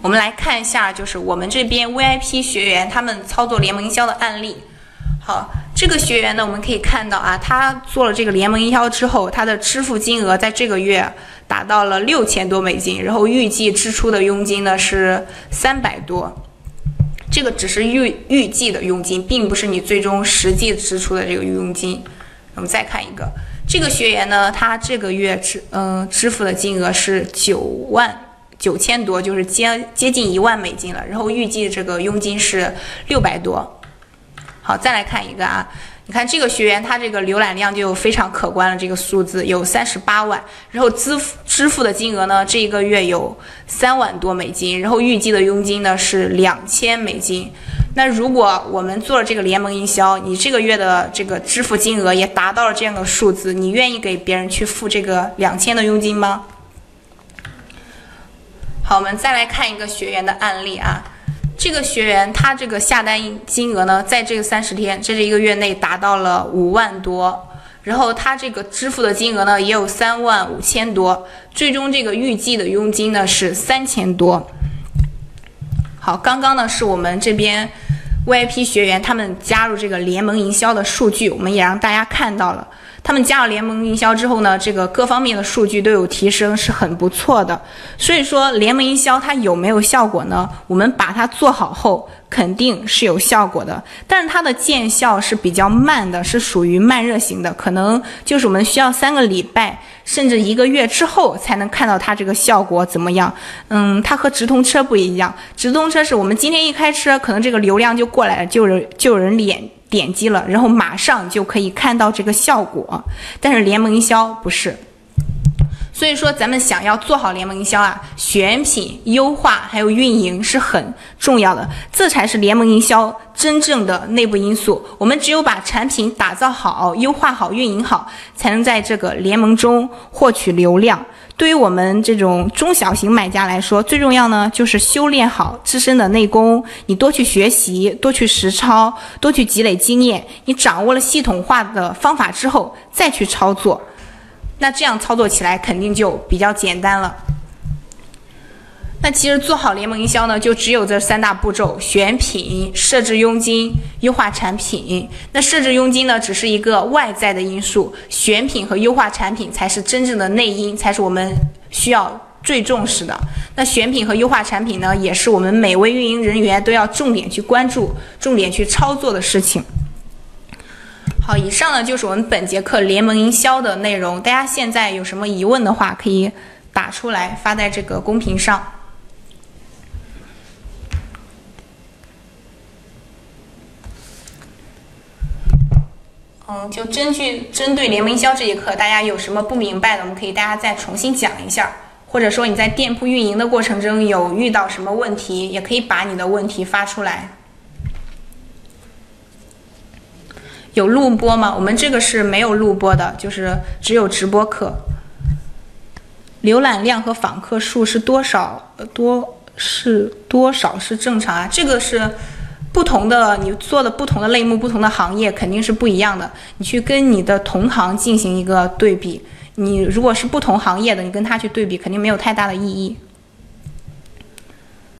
我们来看一下，就是我们这边 VIP 学员他们操作联盟营销的案例。好，这个学员呢，我们可以看到啊，他做了这个联盟营销之后，他的支付金额在这个月达到了六千多美金，然后预计支出的佣金呢是三百多。这个只是预预计的佣金，并不是你最终实际支出的这个佣金。我们再看一个，这个学员呢，他这个月支嗯支付的金额是九万九千多，就是接接近一万美金了，然后预计这个佣金是六百多。好，再来看一个啊。你看这个学员，他这个浏览量就非常可观了，这个数字有三十八万，然后支付支付的金额呢，这一个月有三万多美金，然后预计的佣金呢是两千美金。那如果我们做了这个联盟营销，你这个月的这个支付金额也达到了这样的数字，你愿意给别人去付这个两千的佣金吗？好，我们再来看一个学员的案例啊。这个学员他这个下单金额呢，在这个三十天，这是一个月内达到了五万多，然后他这个支付的金额呢也有三万五千多，最终这个预计的佣金呢是三千多。好，刚刚呢是我们这边 VIP 学员他们加入这个联盟营销的数据，我们也让大家看到了。他们加入联盟营销之后呢，这个各方面的数据都有提升，是很不错的。所以说，联盟营销它有没有效果呢？我们把它做好后，肯定是有效果的。但是它的见效是比较慢的，是属于慢热型的，可能就是我们需要三个礼拜甚至一个月之后才能看到它这个效果怎么样。嗯，它和直通车不一样，直通车是我们今天一开车，可能这个流量就过来了，就有就人脸。点击了，然后马上就可以看到这个效果。但是联盟营销不是，所以说咱们想要做好联盟营销啊，选品、优化还有运营是很重要的，这才是联盟营销真正的内部因素。我们只有把产品打造好、优化好、运营好，才能在这个联盟中获取流量。对于我们这种中小型买家来说，最重要呢就是修炼好自身的内功。你多去学习，多去实操，多去积累经验。你掌握了系统化的方法之后，再去操作，那这样操作起来肯定就比较简单了。那其实做好联盟营销呢，就只有这三大步骤：选品、设置佣金、优化产品。那设置佣金呢，只是一个外在的因素，选品和优化产品才是真正的内因，才是我们需要最重视的。那选品和优化产品呢，也是我们每位运营人员都要重点去关注、重点去操作的事情。好，以上呢就是我们本节课联盟营销的内容。大家现在有什么疑问的话，可以打出来发在这个公屏上。嗯，就针据针对联盟营销这一课，大家有什么不明白的，我们可以大家再重新讲一下，或者说你在店铺运营的过程中有遇到什么问题，也可以把你的问题发出来。有录播吗？我们这个是没有录播的，就是只有直播课。浏览量和访客数是多少？多是多少是正常啊？这个是。不同的你做的不同的类目、不同的行业肯定是不一样的。你去跟你的同行进行一个对比，你如果是不同行业的，你跟他去对比，肯定没有太大的意义。